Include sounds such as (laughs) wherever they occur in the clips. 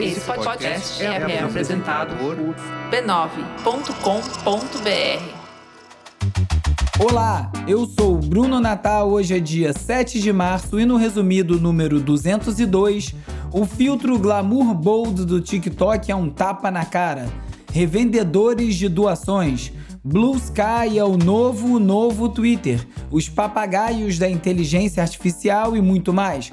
Esse podcast é, é apresentado por b9.com.br. Olá, eu sou o Bruno Natal. Hoje é dia 7 de março e no resumido número 202, o filtro Glamour Bold do TikTok é um tapa na cara. Revendedores de doações. Blue Sky é o novo, novo Twitter. Os papagaios da inteligência artificial e muito mais.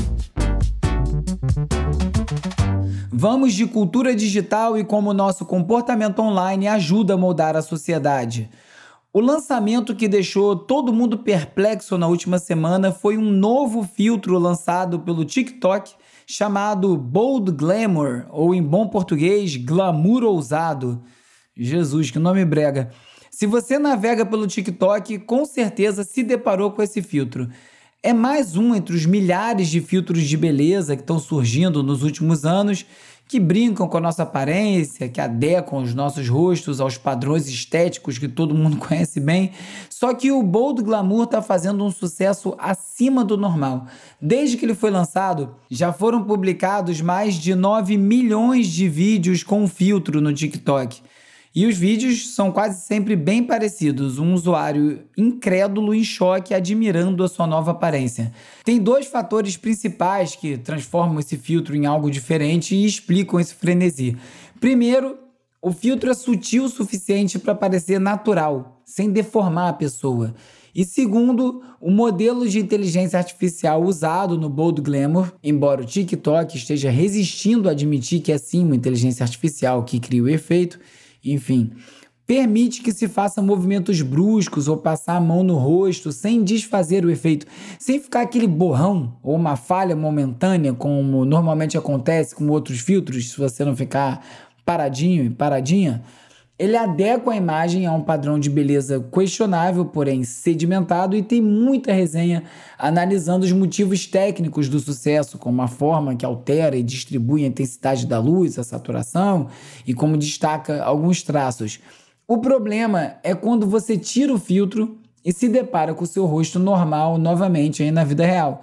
Vamos de cultura digital e como nosso comportamento online ajuda a moldar a sociedade. O lançamento que deixou todo mundo perplexo na última semana foi um novo filtro lançado pelo TikTok chamado Bold Glamour, ou em bom português, glamour ousado. Jesus, que nome brega. Se você navega pelo TikTok, com certeza se deparou com esse filtro. É mais um entre os milhares de filtros de beleza que estão surgindo nos últimos anos que brincam com a nossa aparência, que adequam os nossos rostos aos padrões estéticos que todo mundo (laughs) conhece bem. Só que o Bold Glamour está fazendo um sucesso acima do normal. Desde que ele foi lançado, já foram publicados mais de 9 milhões de vídeos com filtro no TikTok. E os vídeos são quase sempre bem parecidos, um usuário incrédulo em choque admirando a sua nova aparência. Tem dois fatores principais que transformam esse filtro em algo diferente e explicam esse frenesi. Primeiro, o filtro é sutil o suficiente para parecer natural, sem deformar a pessoa. E segundo, o modelo de inteligência artificial usado no Bold Glamour, embora o TikTok esteja resistindo a admitir que é sim uma inteligência artificial que cria o efeito, enfim, permite que se faça movimentos bruscos ou passar a mão no rosto sem desfazer o efeito, sem ficar aquele borrão ou uma falha momentânea, como normalmente acontece com outros filtros, se você não ficar paradinho e paradinha. Ele adequa a imagem a um padrão de beleza questionável, porém sedimentado, e tem muita resenha analisando os motivos técnicos do sucesso, como a forma que altera e distribui a intensidade da luz, a saturação, e como destaca alguns traços. O problema é quando você tira o filtro e se depara com o seu rosto normal novamente aí na vida real.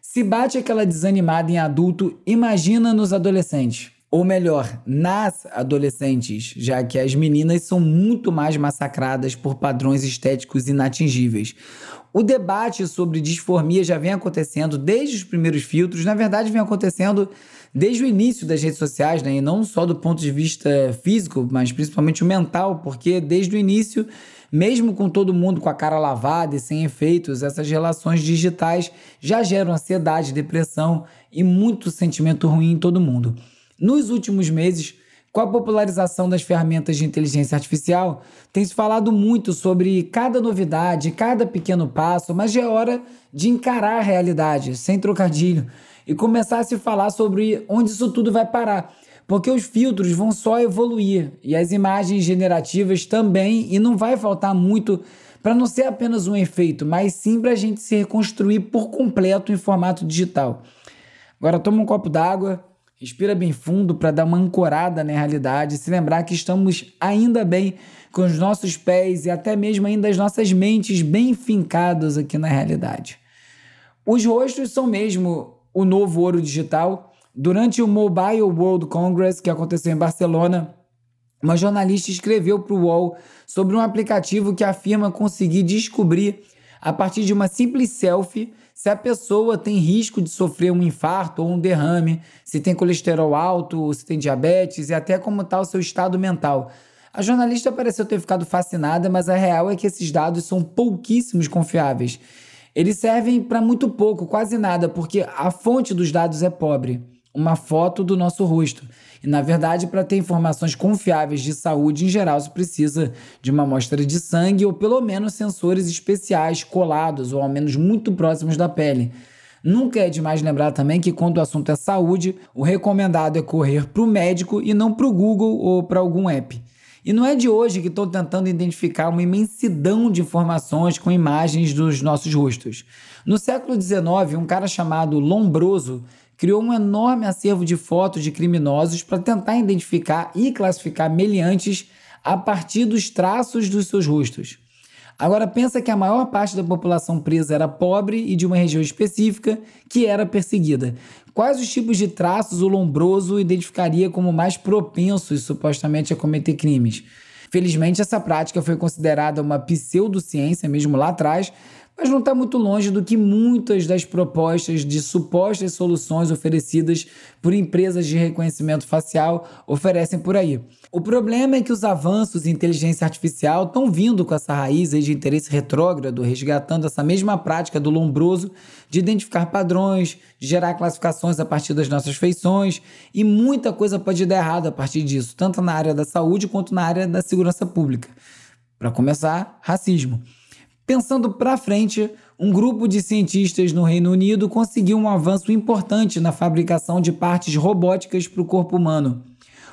Se bate aquela desanimada em adulto, imagina nos adolescentes ou melhor, nas adolescentes, já que as meninas são muito mais massacradas por padrões estéticos inatingíveis. O debate sobre disformia já vem acontecendo desde os primeiros filtros, na verdade, vem acontecendo desde o início das redes sociais, né? e não só do ponto de vista físico, mas principalmente o mental, porque desde o início, mesmo com todo mundo com a cara lavada e sem efeitos, essas relações digitais já geram ansiedade, depressão e muito sentimento ruim em todo mundo. Nos últimos meses, com a popularização das ferramentas de inteligência artificial, tem se falado muito sobre cada novidade, cada pequeno passo, mas já é hora de encarar a realidade, sem trocadilho, e começar a se falar sobre onde isso tudo vai parar. Porque os filtros vão só evoluir e as imagens generativas também, e não vai faltar muito para não ser apenas um efeito, mas sim para a gente se reconstruir por completo em formato digital. Agora toma um copo d'água, Respira bem fundo para dar uma ancorada na realidade se lembrar que estamos ainda bem com os nossos pés e até mesmo ainda as nossas mentes bem fincadas aqui na realidade. Os rostos são mesmo o novo ouro digital. Durante o Mobile World Congress que aconteceu em Barcelona, uma jornalista escreveu para o UOL sobre um aplicativo que afirma conseguir descobrir, a partir de uma simples selfie, se a pessoa tem risco de sofrer um infarto ou um derrame, se tem colesterol alto, se tem diabetes e até como está o seu estado mental. A jornalista pareceu ter ficado fascinada, mas a real é que esses dados são pouquíssimos confiáveis. Eles servem para muito pouco, quase nada, porque a fonte dos dados é pobre uma foto do nosso rosto. E, na verdade, para ter informações confiáveis de saúde, em geral, se precisa de uma amostra de sangue ou pelo menos sensores especiais colados ou ao menos muito próximos da pele. Nunca é demais lembrar também que quando o assunto é saúde, o recomendado é correr para o médico e não para o Google ou para algum app. E não é de hoje que estou tentando identificar uma imensidão de informações com imagens dos nossos rostos. No século XIX, um cara chamado Lombroso criou um enorme acervo de fotos de criminosos para tentar identificar e classificar meliantes a partir dos traços dos seus rostos. Agora pensa que a maior parte da população presa era pobre e de uma região específica que era perseguida. Quais os tipos de traços o Lombroso identificaria como mais propensos supostamente a cometer crimes? Felizmente, essa prática foi considerada uma pseudociência mesmo lá atrás, mas não está muito longe do que muitas das propostas de supostas soluções oferecidas por empresas de reconhecimento facial oferecem por aí. O problema é que os avanços em inteligência artificial estão vindo com essa raiz de interesse retrógrado, resgatando essa mesma prática do lombroso de identificar padrões, de gerar classificações a partir das nossas feições, e muita coisa pode dar errado a partir disso, tanto na área da saúde quanto na área da segurança pública. Para começar, racismo. Pensando para frente, um grupo de cientistas no Reino Unido conseguiu um avanço importante na fabricação de partes robóticas para o corpo humano.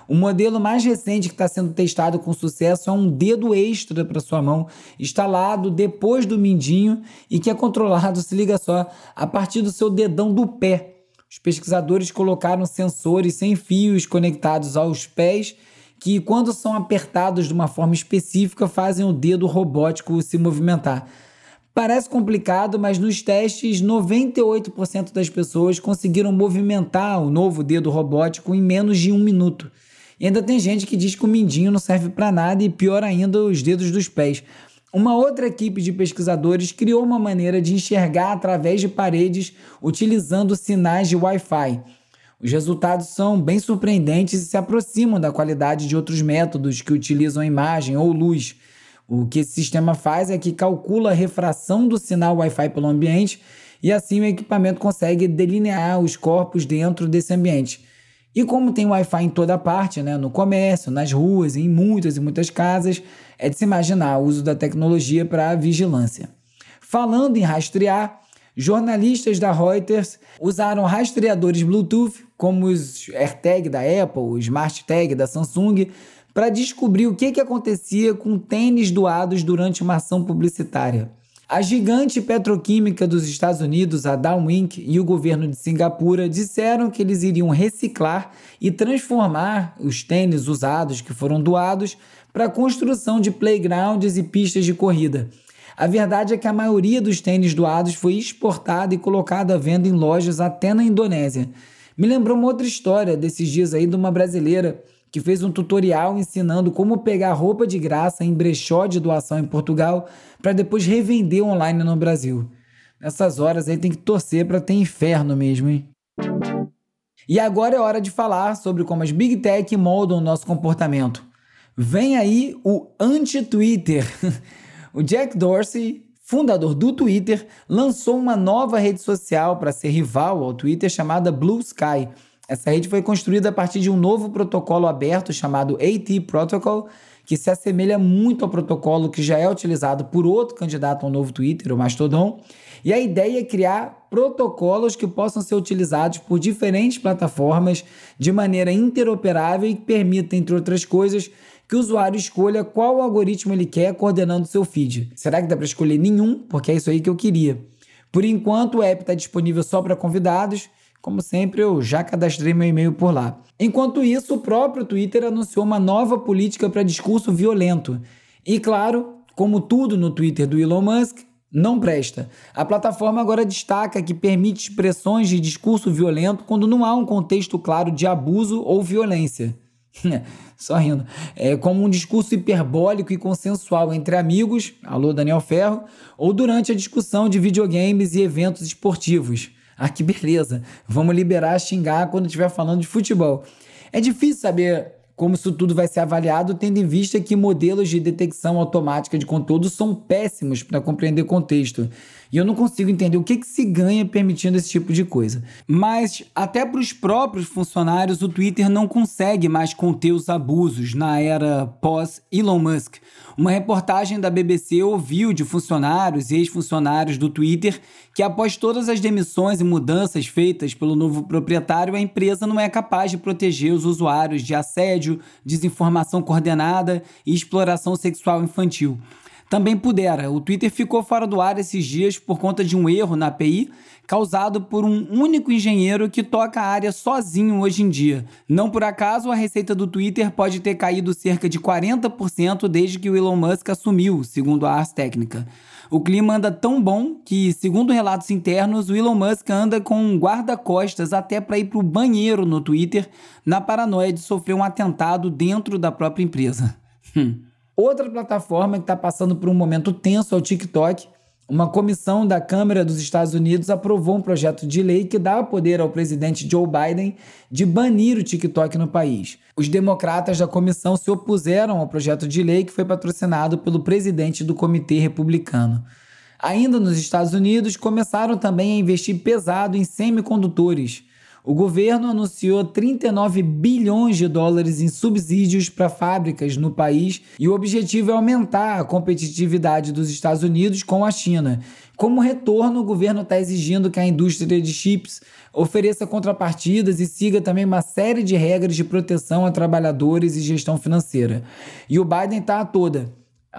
O modelo mais recente que está sendo testado com sucesso é um dedo extra para sua mão, instalado depois do mindinho e que é controlado, (laughs) se liga só, a partir do seu dedão do pé. Os pesquisadores colocaram sensores sem fios conectados aos pés que, quando são apertados de uma forma específica, fazem o dedo robótico se movimentar. Parece complicado, mas nos testes, 98% das pessoas conseguiram movimentar o novo dedo robótico em menos de um minuto. E ainda tem gente que diz que o mindinho não serve para nada e, pior ainda, os dedos dos pés. Uma outra equipe de pesquisadores criou uma maneira de enxergar através de paredes utilizando sinais de Wi-Fi. Os resultados são bem surpreendentes e se aproximam da qualidade de outros métodos que utilizam imagem ou luz. O que esse sistema faz é que calcula a refração do sinal Wi-Fi pelo ambiente e assim o equipamento consegue delinear os corpos dentro desse ambiente. E como tem Wi-Fi em toda parte, né, no comércio, nas ruas, em muitas e muitas casas, é de se imaginar o uso da tecnologia para vigilância. Falando em rastrear, jornalistas da Reuters usaram rastreadores Bluetooth, como os AirTag da Apple, o Smart Tag da Samsung, para descobrir o que, que acontecia com tênis doados durante uma ação publicitária. A gigante petroquímica dos Estados Unidos, a Dow Inc., e o governo de Singapura disseram que eles iriam reciclar e transformar os tênis usados que foram doados para a construção de playgrounds e pistas de corrida. A verdade é que a maioria dos tênis doados foi exportada e colocada à venda em lojas até na Indonésia. Me lembrou uma outra história desses dias aí de uma brasileira que fez um tutorial ensinando como pegar roupa de graça em brechó de doação em Portugal para depois revender online no Brasil. Nessas horas aí tem que torcer para ter inferno mesmo, hein? E agora é hora de falar sobre como as Big Tech moldam o nosso comportamento. Vem aí o anti-Twitter. (laughs) o Jack Dorsey, fundador do Twitter, lançou uma nova rede social para ser rival ao Twitter chamada Blue Sky essa rede foi construída a partir de um novo protocolo aberto chamado AT Protocol, que se assemelha muito ao protocolo que já é utilizado por outro candidato ao novo Twitter, o Mastodon. E a ideia é criar protocolos que possam ser utilizados por diferentes plataformas de maneira interoperável e que permita, entre outras coisas, que o usuário escolha qual algoritmo ele quer coordenando seu feed. Será que dá para escolher nenhum? Porque é isso aí que eu queria. Por enquanto, o app está disponível só para convidados como sempre, eu já cadastrei meu e-mail por lá. Enquanto isso, o próprio Twitter anunciou uma nova política para discurso violento. E claro, como tudo no Twitter do Elon Musk, não presta. A plataforma agora destaca que permite expressões de discurso violento quando não há um contexto claro de abuso ou violência. (laughs) Só rindo. É como um discurso hiperbólico e consensual entre amigos, alô Daniel Ferro, ou durante a discussão de videogames e eventos esportivos. Ah, que beleza. Vamos liberar xingar quando estiver falando de futebol. É difícil saber como isso tudo vai ser avaliado, tendo em vista que modelos de detecção automática de conteúdo são péssimos para compreender contexto. E eu não consigo entender o que, que se ganha permitindo esse tipo de coisa. Mas, até para os próprios funcionários, o Twitter não consegue mais conter os abusos na era pós-Elon Musk. Uma reportagem da BBC ouviu de funcionários e ex-funcionários do Twitter que, após todas as demissões e mudanças feitas pelo novo proprietário, a empresa não é capaz de proteger os usuários de assédio, desinformação coordenada e exploração sexual infantil também pudera. O Twitter ficou fora do ar esses dias por conta de um erro na API causado por um único engenheiro que toca a área sozinho hoje em dia. Não por acaso, a receita do Twitter pode ter caído cerca de 40% desde que o Elon Musk assumiu, segundo a Ars Técnica. O clima anda tão bom que, segundo relatos internos, o Elon Musk anda com um guarda-costas até para ir para o banheiro no Twitter, na paranoia de sofrer um atentado dentro da própria empresa. Outra plataforma que está passando por um momento tenso é o TikTok. Uma comissão da Câmara dos Estados Unidos aprovou um projeto de lei que dá poder ao presidente Joe Biden de banir o TikTok no país. Os democratas da comissão se opuseram ao projeto de lei que foi patrocinado pelo presidente do Comitê Republicano. Ainda nos Estados Unidos, começaram também a investir pesado em semicondutores. O governo anunciou 39 bilhões de dólares em subsídios para fábricas no país e o objetivo é aumentar a competitividade dos Estados Unidos com a China. Como retorno, o governo está exigindo que a indústria de chips ofereça contrapartidas e siga também uma série de regras de proteção a trabalhadores e gestão financeira. E o Biden está a toda.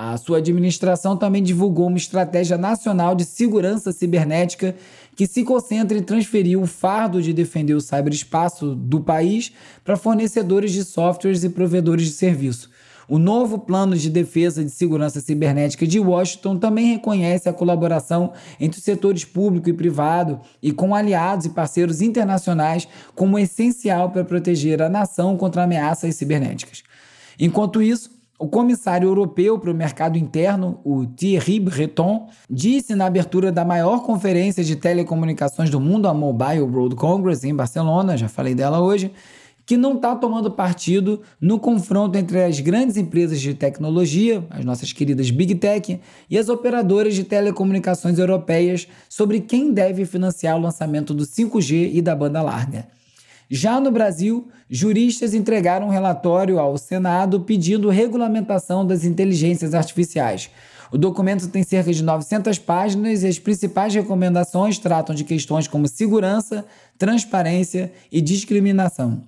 A sua administração também divulgou uma estratégia nacional de segurança cibernética que se concentra em transferir o fardo de defender o ciberespaço do país para fornecedores de softwares e provedores de serviço. O novo plano de defesa de segurança cibernética de Washington também reconhece a colaboração entre os setores público e privado e com aliados e parceiros internacionais como essencial para proteger a nação contra ameaças cibernéticas. Enquanto isso, o comissário europeu para o mercado interno, o Thierry Breton, disse na abertura da maior conferência de telecomunicações do mundo, a Mobile World Congress, em Barcelona, já falei dela hoje, que não está tomando partido no confronto entre as grandes empresas de tecnologia, as nossas queridas Big Tech, e as operadoras de telecomunicações europeias sobre quem deve financiar o lançamento do 5G e da banda larga. Já no Brasil, juristas entregaram um relatório ao Senado pedindo regulamentação das inteligências artificiais. O documento tem cerca de 900 páginas e as principais recomendações tratam de questões como segurança, transparência e discriminação.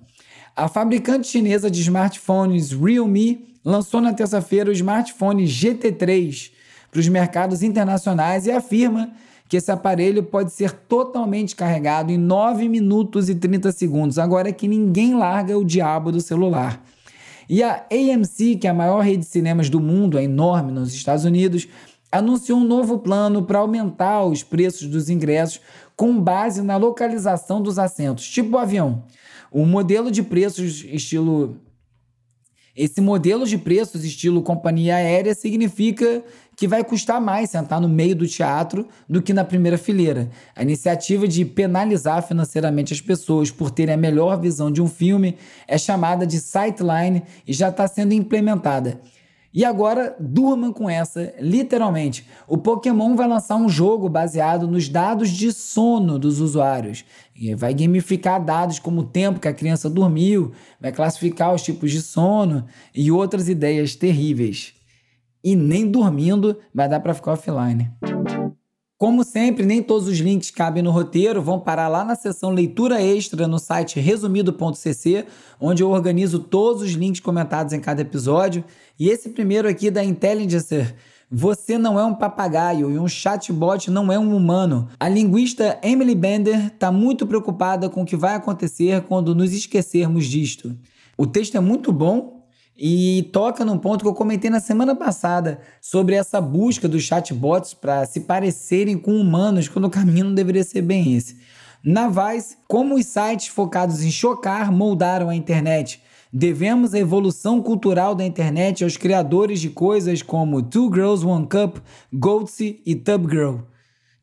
A fabricante chinesa de smartphones Realme lançou na terça-feira o smartphone GT3 para os mercados internacionais e afirma que esse aparelho pode ser totalmente carregado em 9 minutos e 30 segundos. Agora é que ninguém larga o diabo do celular. E a AMC, que é a maior rede de cinemas do mundo, é enorme nos Estados Unidos, anunciou um novo plano para aumentar os preços dos ingressos com base na localização dos assentos, tipo o avião. O modelo de preços estilo esse modelo de preços estilo companhia aérea significa que vai custar mais sentar no meio do teatro do que na primeira fileira. A iniciativa de penalizar financeiramente as pessoas por terem a melhor visão de um filme é chamada de Sightline e já está sendo implementada. E agora, durmam com essa, literalmente. O Pokémon vai lançar um jogo baseado nos dados de sono dos usuários. E vai gamificar dados como o tempo que a criança dormiu, vai classificar os tipos de sono e outras ideias terríveis. E nem dormindo vai dar para ficar offline. Como sempre, nem todos os links cabem no roteiro, vão parar lá na seção leitura extra no site resumido.cc, onde eu organizo todos os links comentados em cada episódio. E esse primeiro aqui da Intelligencer, você não é um papagaio e um chatbot não é um humano. A linguista Emily Bender está muito preocupada com o que vai acontecer quando nos esquecermos disto. O texto é muito bom, e toca num ponto que eu comentei na semana passada sobre essa busca dos chatbots para se parecerem com humanos, quando o caminho não deveria ser bem esse. Na Vice, como os sites focados em chocar moldaram a internet. Devemos a evolução cultural da internet aos criadores de coisas como Two Girls One Cup, Goatsy e Tub Girl.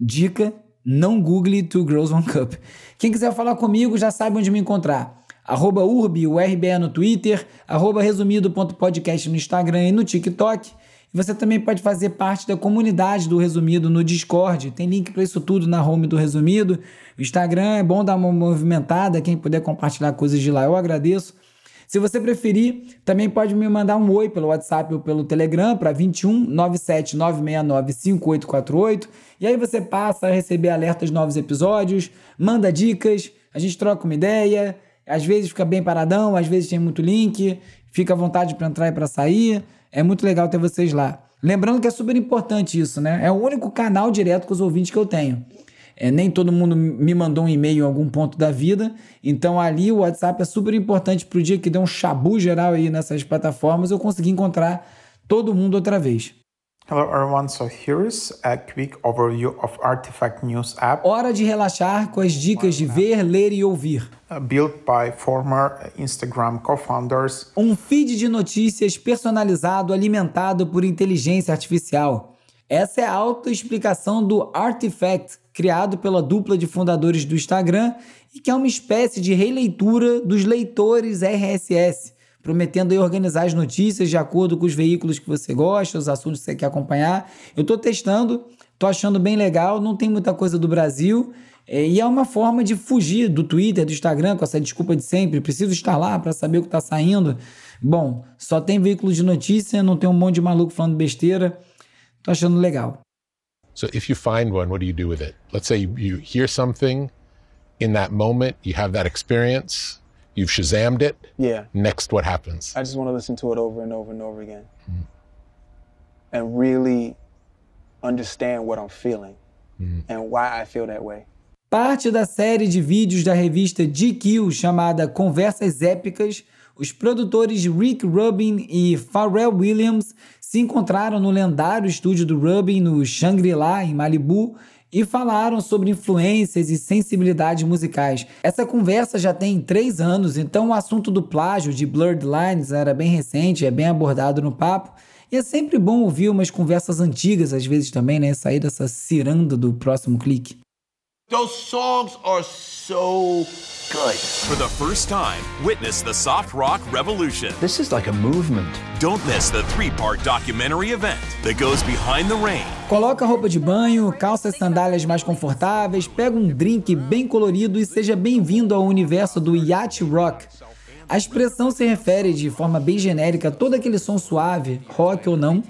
Dica: não google Two Girls One Cup. Quem quiser falar comigo já sabe onde me encontrar arroba urbi, o RBE no Twitter, arroba resumido.podcast no Instagram e no TikTok. E você também pode fazer parte da comunidade do Resumido no Discord. Tem link para isso tudo na home do Resumido. O Instagram é bom dar uma movimentada. Quem puder compartilhar coisas de lá, eu agradeço. Se você preferir, também pode me mandar um oi pelo WhatsApp ou pelo Telegram para 21 97 969 5848. E aí você passa a receber alertas de novos episódios, manda dicas, a gente troca uma ideia. Às vezes fica bem paradão, às vezes tem muito link, fica à vontade para entrar e para sair. É muito legal ter vocês lá. Lembrando que é super importante isso, né? É o único canal direto com os ouvintes que eu tenho. É, nem todo mundo me mandou um e-mail em algum ponto da vida. Então ali o WhatsApp é super importante para o dia que deu um chabu geral aí nessas plataformas eu conseguir encontrar todo mundo outra vez. Hello everyone, so here's a quick overview of Artifact News app. Hora de relaxar com as dicas de ver, ler e ouvir. Uh, built by former Instagram co-founders. Um feed de notícias personalizado alimentado por inteligência artificial. Essa é a autoexplicação do Artifact, criado pela dupla de fundadores do Instagram e que é uma espécie de releitura dos leitores RSS, prometendo aí organizar as notícias de acordo com os veículos que você gosta, os assuntos que você quer acompanhar. Eu estou testando, estou achando bem legal, não tem muita coisa do Brasil. É, e é uma forma de fugir do Twitter, do Instagram, com essa desculpa de sempre. Preciso estar lá para saber o que está saindo. Bom, só tem veículo de notícia, não tem um monte de maluco falando besteira. Tô achando legal. So if you find one, what do you do with it? Let's say you hear something in that moment, you have that experience, you've Shazammed it. Yeah. Next, what happens? I just want to listen to it over and over and over again. Mm. And really understand what I'm feeling mm. and why I feel that way. Parte da série de vídeos da revista GQ chamada Conversas Épicas os produtores Rick Rubin e Pharrell Williams se encontraram no lendário estúdio do Rubin no Shangri-La, em Malibu, e falaram sobre influências e sensibilidades musicais. Essa conversa já tem três anos, então o assunto do plágio de Blurred Lines era bem recente, é bem abordado no papo. E é sempre bom ouvir umas conversas antigas, às vezes também, né? Sair dessa ciranda do próximo clique. Those songs are so good. For the first time, witness the soft rock revolution. This is like a movement. Don't miss the three-part documentary event that goes behind the rain. Coloca roupa de banho, calça e sandálias mais confortáveis, pega um drink bem colorido e seja bem-vindo ao universo do yacht rock. A expressão se refere de forma bem genérica a todo aquele som suave, rock ou não,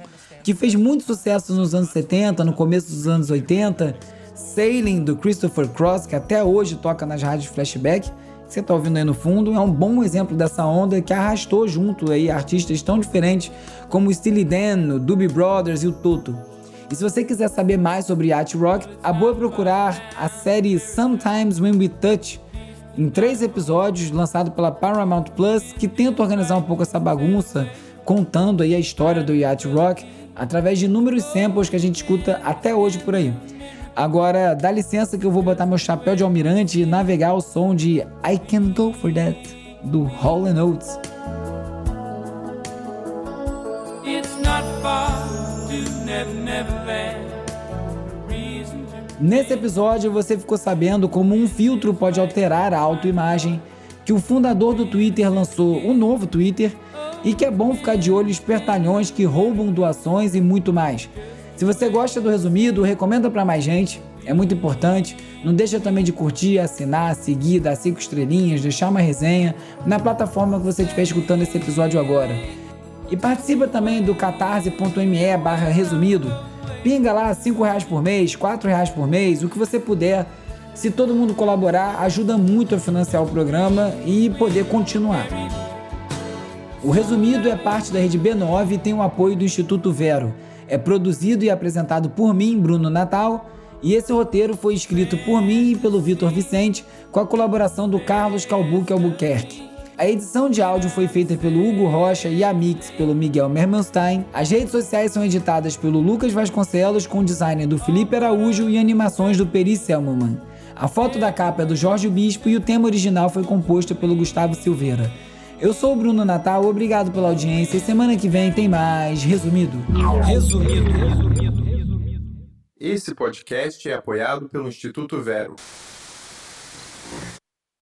que fez muito sucesso nos anos 70, no começo dos anos 80 Sailing do Christopher Cross, que até hoje toca nas rádios flashback, que você está ouvindo aí no fundo, é um bom exemplo dessa onda que arrastou junto aí artistas tão diferentes como Steely Dan, o Doobie Brothers e o Toto. E se você quiser saber mais sobre yacht rock, a boa é procurar a série Sometimes When We Touch, em três episódios, lançado pela Paramount Plus, que tenta organizar um pouco essa bagunça, contando aí a história do yacht rock através de inúmeros samples que a gente escuta até hoje por aí. Agora, dá licença que eu vou botar meu chapéu de almirante e navegar o som de I Can Go For That, do Hall Oates. Nesse episódio você ficou sabendo como um filtro pode alterar a autoimagem, que o fundador do Twitter lançou o novo Twitter e que é bom ficar de olho espertalhões que roubam doações e muito mais. Se você gosta do resumido, recomenda para mais gente, é muito importante. Não deixa também de curtir, assinar, seguir, dar cinco estrelinhas, deixar uma resenha na plataforma que você estiver escutando esse episódio agora. E participa também do catarse.me barra resumido. Pinga lá cinco reais por mês, quatro reais por mês, o que você puder. Se todo mundo colaborar, ajuda muito a financiar o programa e poder continuar. O Resumido é parte da rede B9 e tem o apoio do Instituto Vero. É produzido e apresentado por mim, Bruno Natal, e esse roteiro foi escrito por mim e pelo Vitor Vicente, com a colaboração do Carlos Calbuque Albuquerque. A edição de áudio foi feita pelo Hugo Rocha e a mix pelo Miguel Mermelstein. As redes sociais são editadas pelo Lucas Vasconcelos, com design do Felipe Araújo e animações do Peri Selman. A foto da capa é do Jorge Bispo e o tema original foi composto pelo Gustavo Silveira. Eu sou o Bruno Natal, obrigado pela audiência e semana que vem tem mais Resumido. Resumido. Esse podcast é apoiado pelo Instituto Vero.